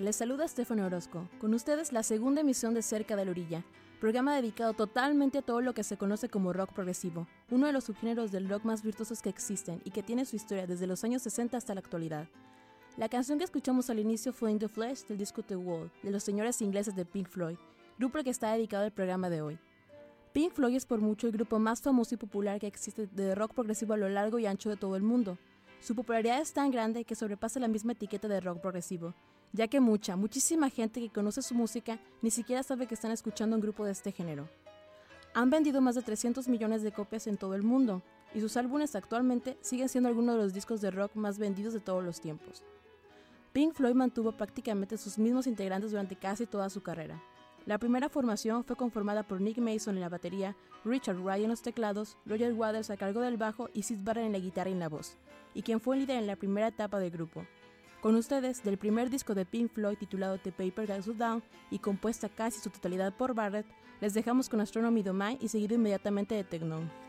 Les saluda Stefano Orozco. Con ustedes la segunda emisión de Cerca de la Orilla, programa dedicado totalmente a todo lo que se conoce como rock progresivo, uno de los subgéneros del rock más virtuosos que existen y que tiene su historia desde los años 60 hasta la actualidad. La canción que escuchamos al inicio fue In the Flesh del disco The Wall, de los señores ingleses de Pink Floyd, grupo al que está dedicado el programa de hoy. Pink Floyd es por mucho el grupo más famoso y popular que existe de rock progresivo a lo largo y ancho de todo el mundo. Su popularidad es tan grande que sobrepasa la misma etiqueta de rock progresivo, ya que mucha, muchísima gente que conoce su música ni siquiera sabe que están escuchando un grupo de este género. Han vendido más de 300 millones de copias en todo el mundo, y sus álbumes actualmente siguen siendo algunos de los discos de rock más vendidos de todos los tiempos. Pink Floyd mantuvo prácticamente sus mismos integrantes durante casi toda su carrera. La primera formación fue conformada por Nick Mason en la batería, Richard Wright en los teclados, Roger Waters a cargo del bajo y Sid Barrett en la guitarra y la voz, y quien fue líder en la primera etapa del grupo, con ustedes, del primer disco de Pink Floyd titulado The Paper Goes Down y compuesta casi su totalidad por Barrett, les dejamos con Astronomy Domain y seguido inmediatamente de Techno.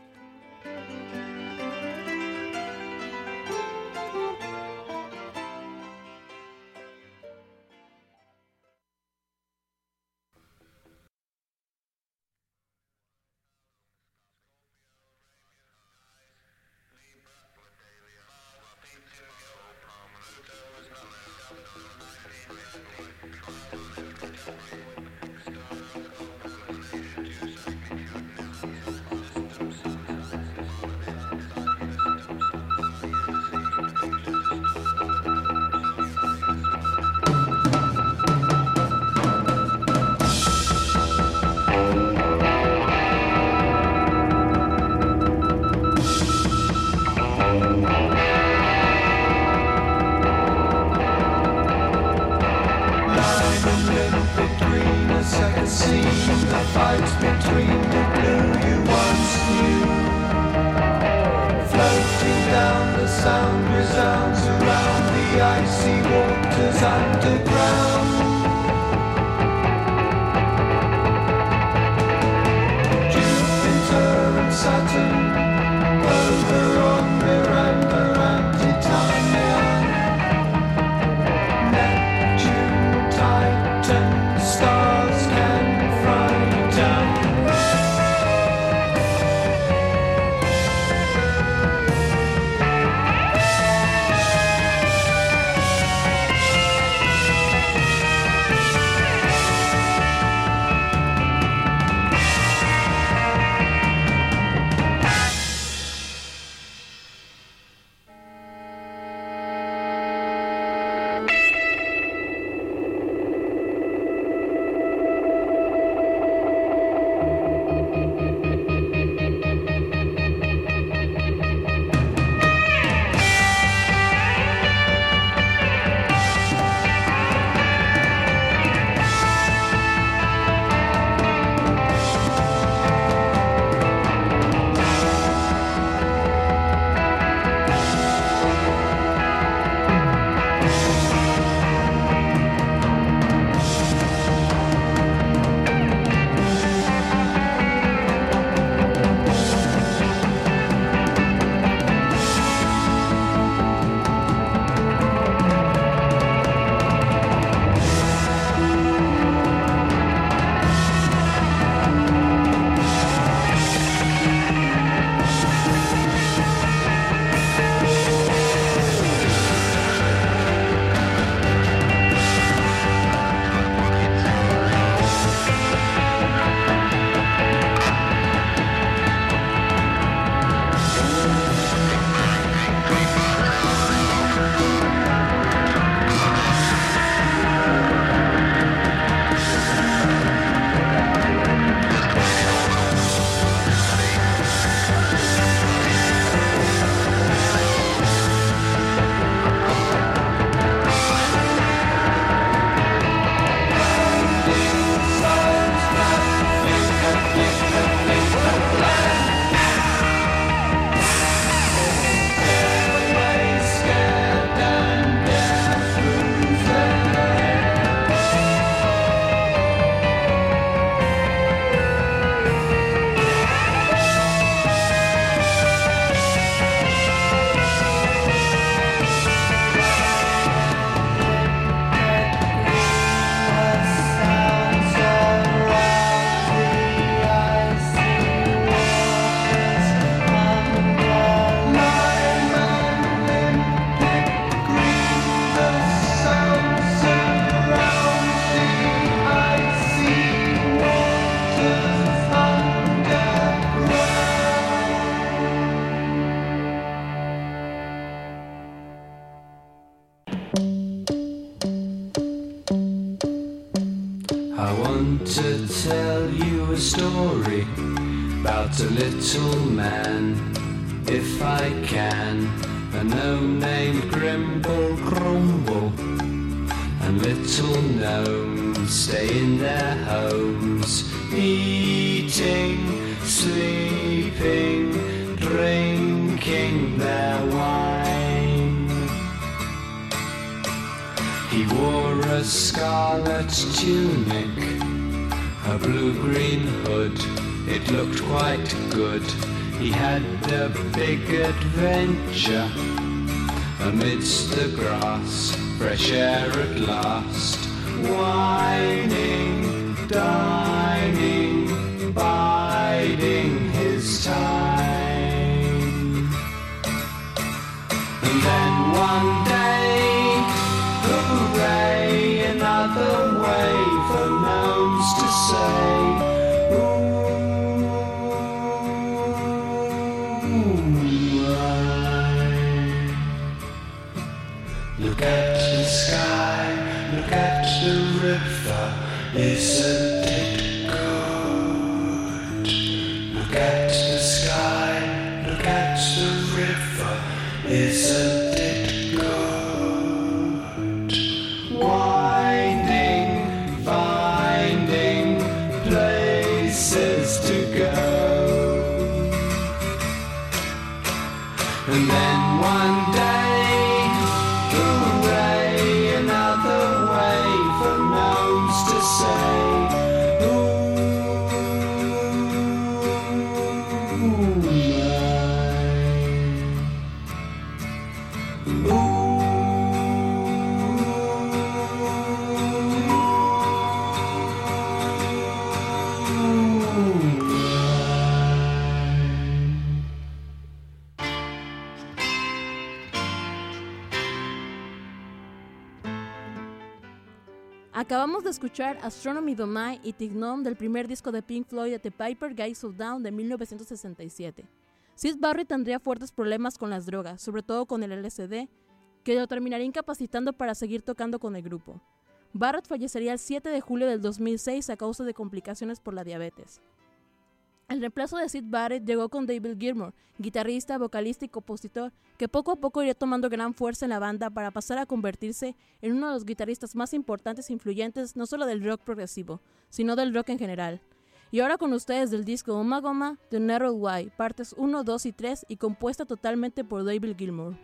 to tell you a story about a little man, if I can. A gnome named Grimble Grumble and little gnomes stay in their homes, eating, sleeping, drinking their wine. He wore a scarlet tunic blue-green hood. It looked quite good. He had a big adventure amidst the grass, fresh air at last, whining down. Say, Acabamos de escuchar Astronomy Domai y Tignome del primer disco de Pink Floyd The Piper Guys of Down de 1967. Sid Barrett tendría fuertes problemas con las drogas, sobre todo con el LSD, que lo terminaría incapacitando para seguir tocando con el grupo. Barrett fallecería el 7 de julio del 2006 a causa de complicaciones por la diabetes. El reemplazo de Sid Barrett llegó con David Gilmour, guitarrista, vocalista y compositor, que poco a poco iría tomando gran fuerza en la banda para pasar a convertirse en uno de los guitarristas más importantes e influyentes no solo del rock progresivo, sino del rock en general. Y ahora con ustedes del disco Oma Goma de Narrow Y, partes 1, 2 y 3 y compuesta totalmente por David Gilmour.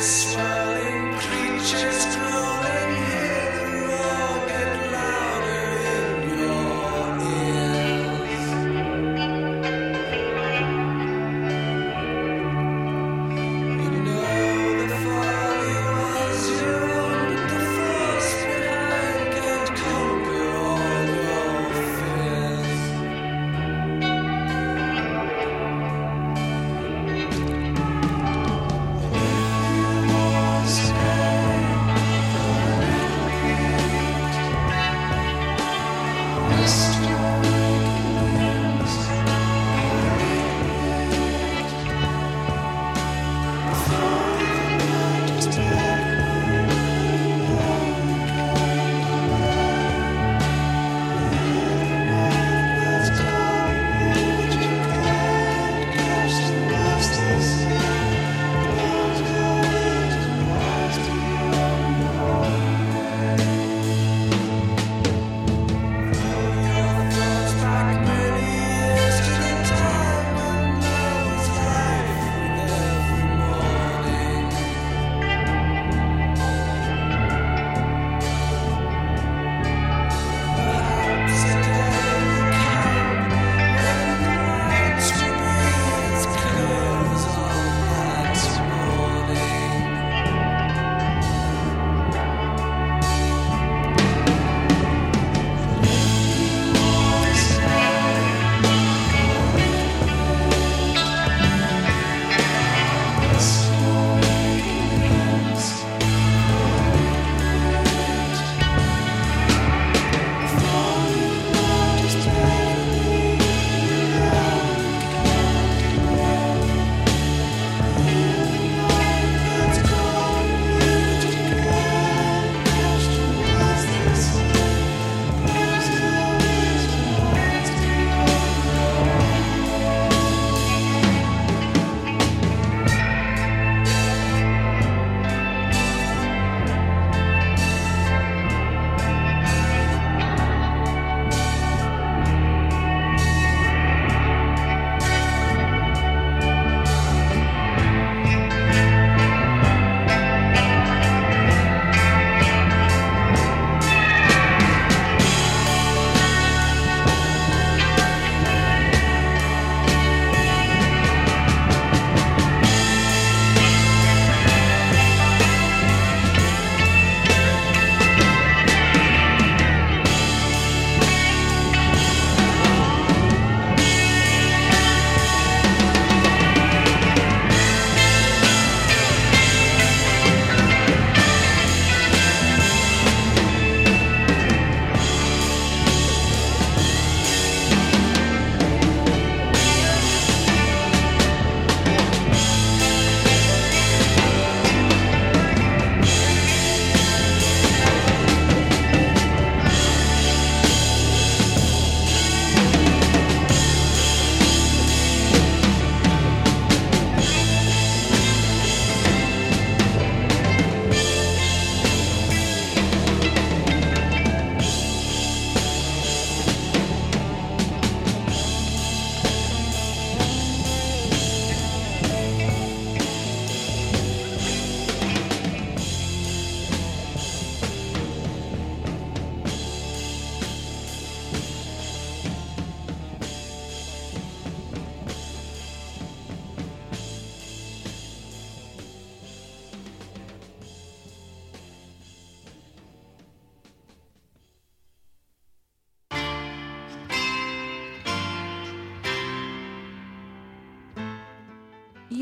swear.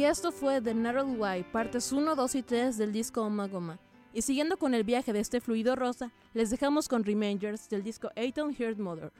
Esto fue The Narrow Way, partes 1, 2 y 3 del disco Oma Goma. Y siguiendo con el viaje de este fluido rosa, les dejamos con Remangers del disco Eighton Heart Mother.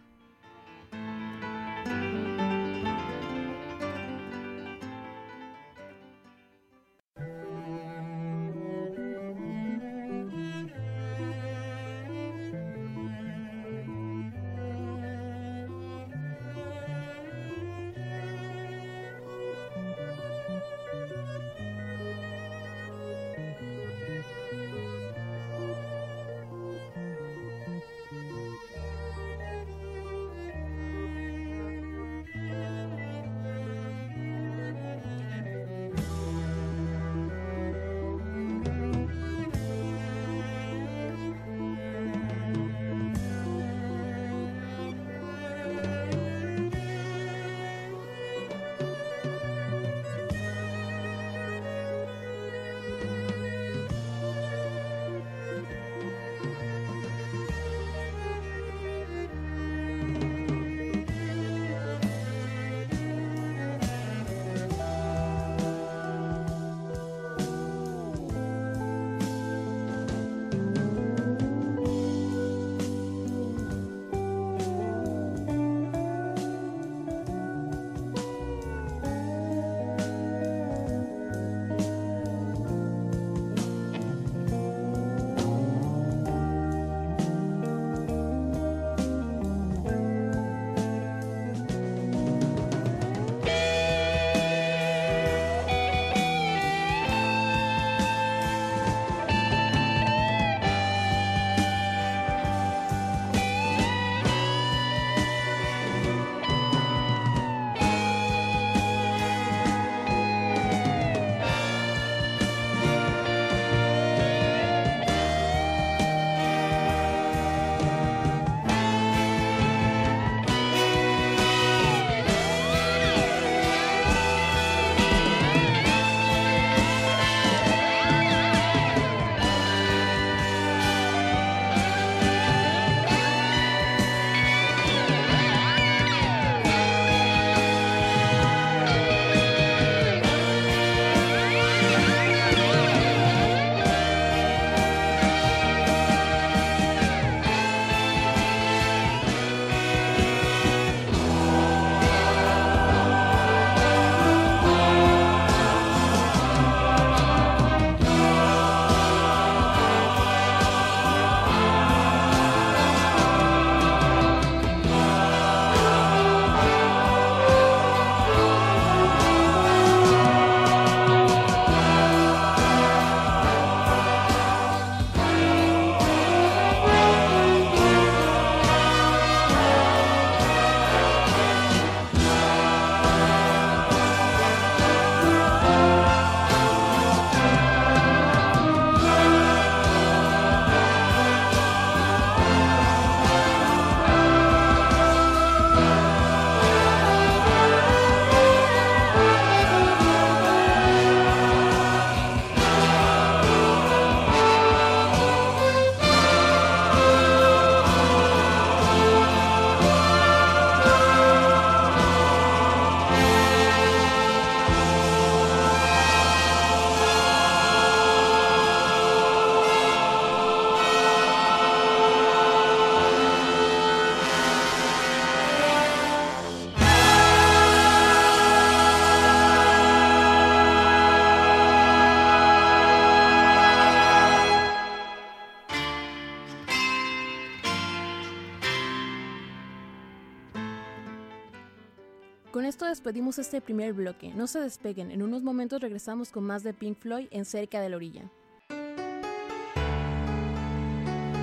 Despedimos este primer bloque. No se despeguen, en unos momentos regresamos con más de Pink Floyd en Cerca de la Orilla.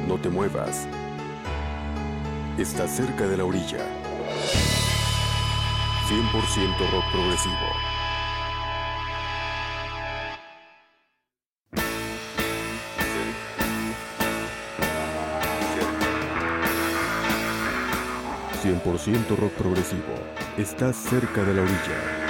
No te muevas. Está cerca de la orilla. 100% rock progresivo. ...100% rock progresivo... ...estás cerca de la orilla...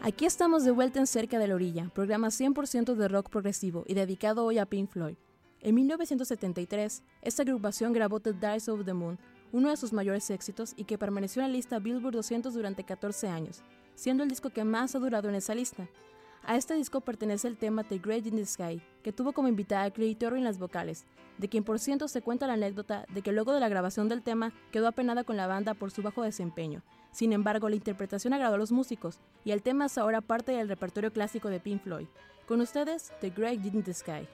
Aquí estamos de vuelta en Cerca de la Orilla, programa 100% de rock progresivo y dedicado hoy a Pink Floyd. En 1973, esta agrupación grabó The Dice of the Moon, uno de sus mayores éxitos y que permaneció en la lista Billboard 200 durante 14 años, siendo el disco que más ha durado en esa lista. A este disco pertenece el tema The Great in the Sky, que tuvo como invitada a Clay en las vocales, de quien por ciento se cuenta la anécdota de que luego de la grabación del tema quedó apenada con la banda por su bajo desempeño. Sin embargo, la interpretación agradó a los músicos y el tema es ahora parte del repertorio clásico de Pink Floyd. Con ustedes, The Great in the Sky.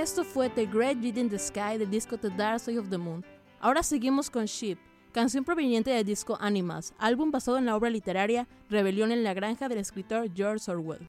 Esto fue The Great Beat in the Sky del disco The Dark Side of the Moon. Ahora seguimos con Ship, canción proveniente del disco Animals, álbum basado en la obra literaria Rebelión en la Granja del escritor George Orwell.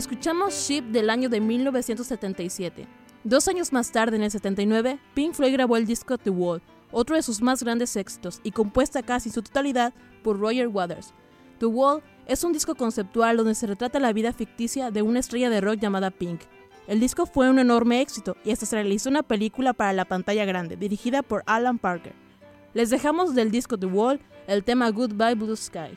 Escuchamos Ship del año de 1977. Dos años más tarde, en el 79, Pink Floyd grabó el disco The Wall, otro de sus más grandes éxitos y compuesta casi en su totalidad por Roger Waters. The Wall es un disco conceptual donde se retrata la vida ficticia de una estrella de rock llamada Pink. El disco fue un enorme éxito y hasta se realizó una película para la pantalla grande, dirigida por Alan Parker. Les dejamos del disco The Wall el tema Goodbye Blue Sky.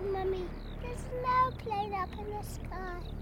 Mummy, there's no plane up in the sky.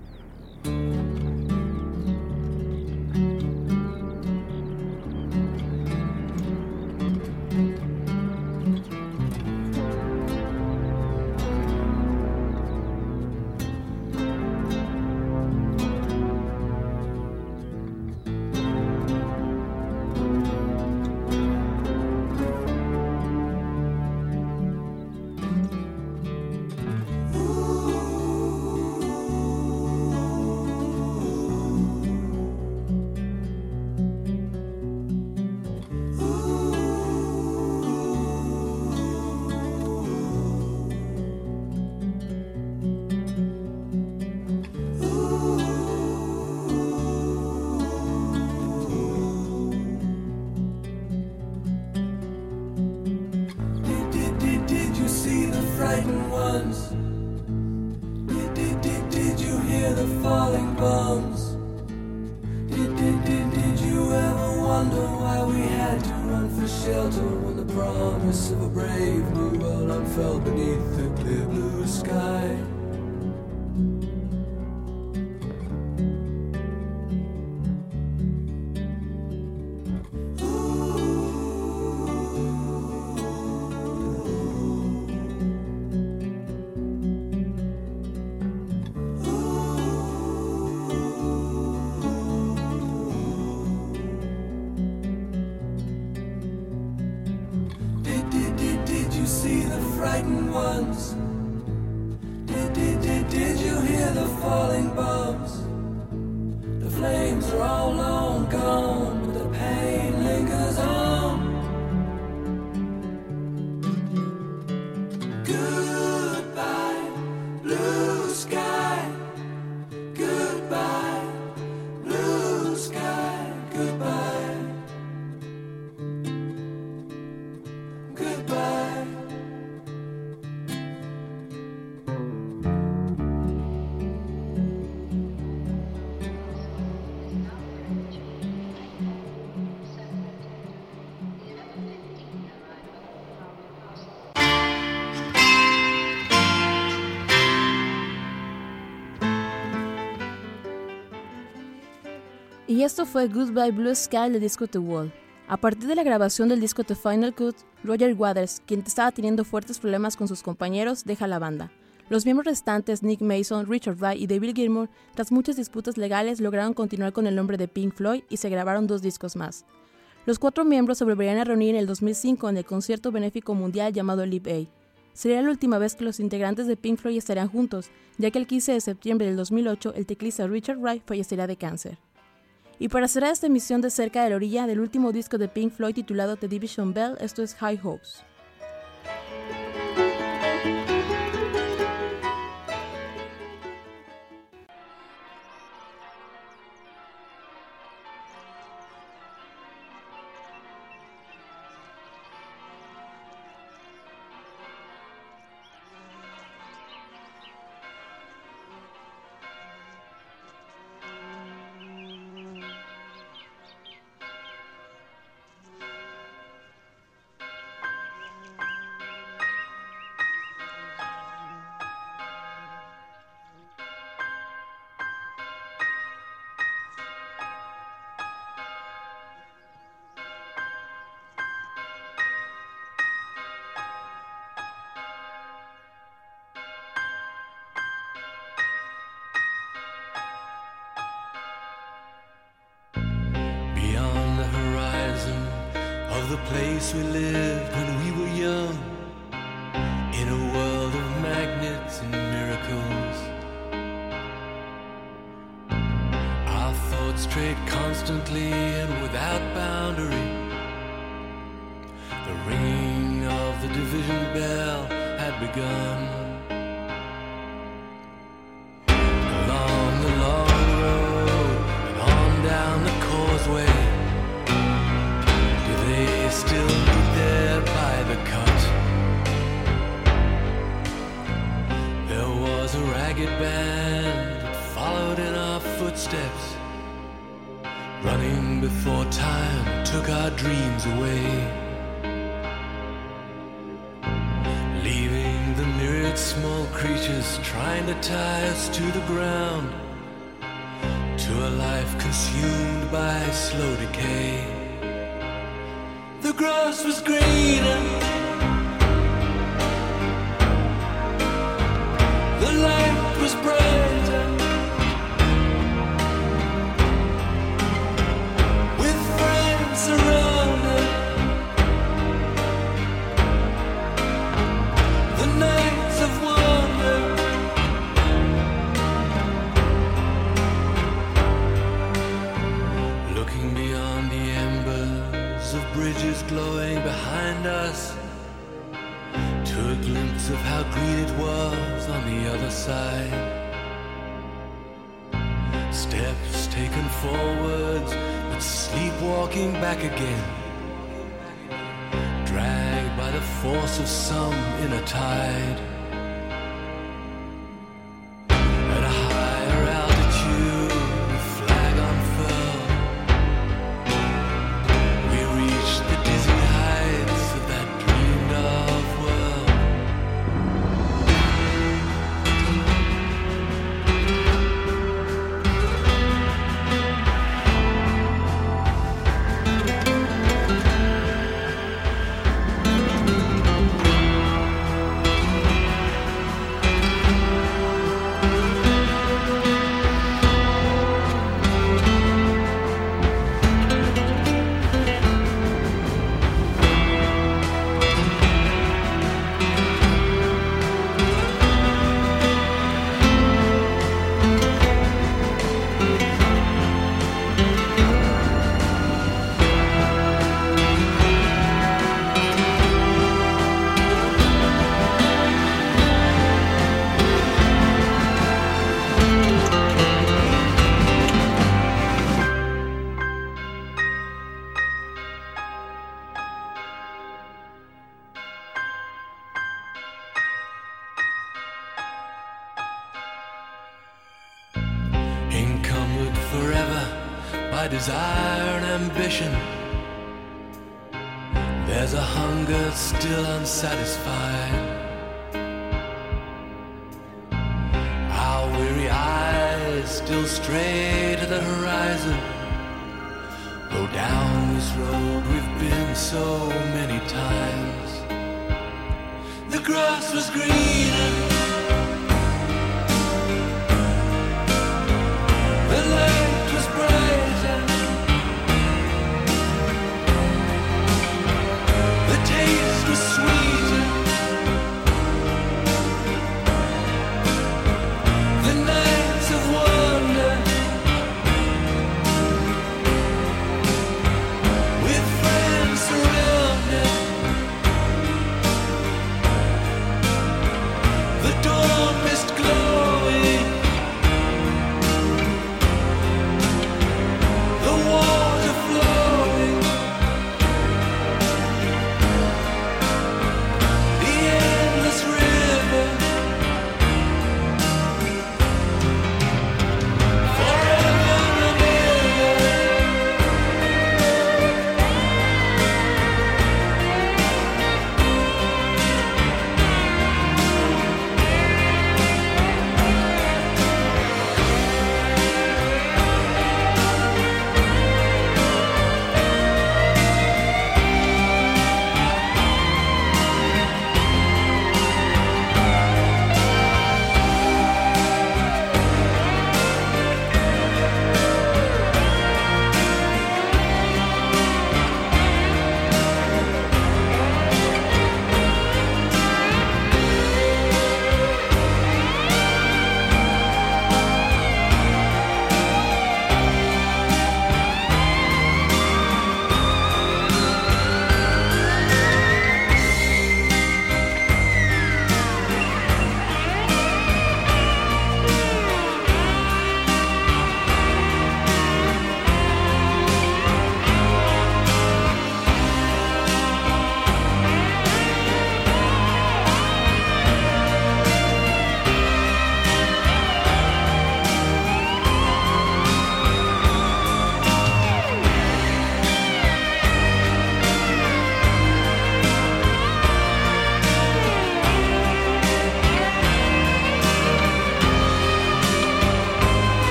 Frightened ones? Did, did, did, did you hear the falling bombs? The flames are all Y esto fue Goodbye Blue Sky del disco The Wall. A partir de la grabación del disco The Final Cut, Roger Waters, quien estaba teniendo fuertes problemas con sus compañeros, deja la banda. Los miembros restantes, Nick Mason, Richard Wright y David Gilmour, tras muchas disputas legales, lograron continuar con el nombre de Pink Floyd y se grabaron dos discos más. Los cuatro miembros se volverían a reunir en el 2005 en el concierto benéfico mundial llamado Live Aid. Sería la última vez que los integrantes de Pink Floyd estarían juntos, ya que el 15 de septiembre del 2008 el teclista Richard Wright fallecería de cáncer. Y para cerrar esta emisión de Cerca de la Orilla del último disco de Pink Floyd titulado The Division Bell, esto es High Hopes. The place we lived when we were young, in a world of magnets and miracles. Our thoughts strayed constantly and without boundary. The ringing of the division bell had begun. Creatures trying to tie us to the ground, to a life consumed by slow decay. The grass was greener. By desire and ambition. There's a hunger still unsatisfied. Our weary eyes still stray to the horizon. Go down this road we've been so many times. The grass was greener.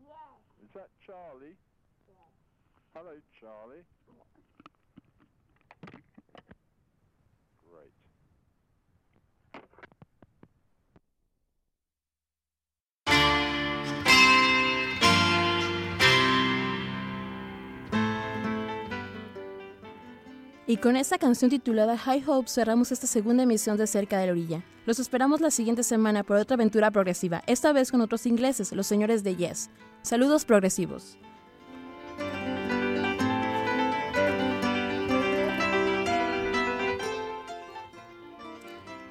Yes. Is that Charlie? Yes. Hello, Charlie. Y con esta canción titulada High Hope cerramos esta segunda emisión de Cerca de la Orilla. Los esperamos la siguiente semana por otra aventura progresiva, esta vez con otros ingleses, los señores de Yes. Saludos progresivos.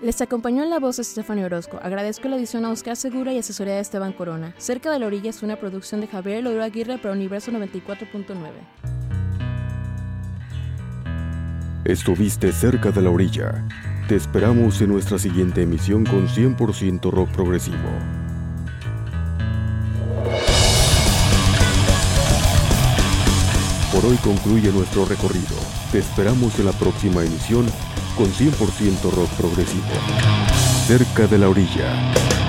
Les acompañó en la voz Estefania Orozco. Agradezco la edición a Oscar Segura y asesoría de Esteban Corona. Cerca de la Orilla es una producción de Javier Lodro Aguirre para Universo 94.9. Estuviste cerca de la orilla. Te esperamos en nuestra siguiente emisión con 100% rock progresivo. Por hoy concluye nuestro recorrido. Te esperamos en la próxima emisión con 100% rock progresivo. Cerca de la orilla.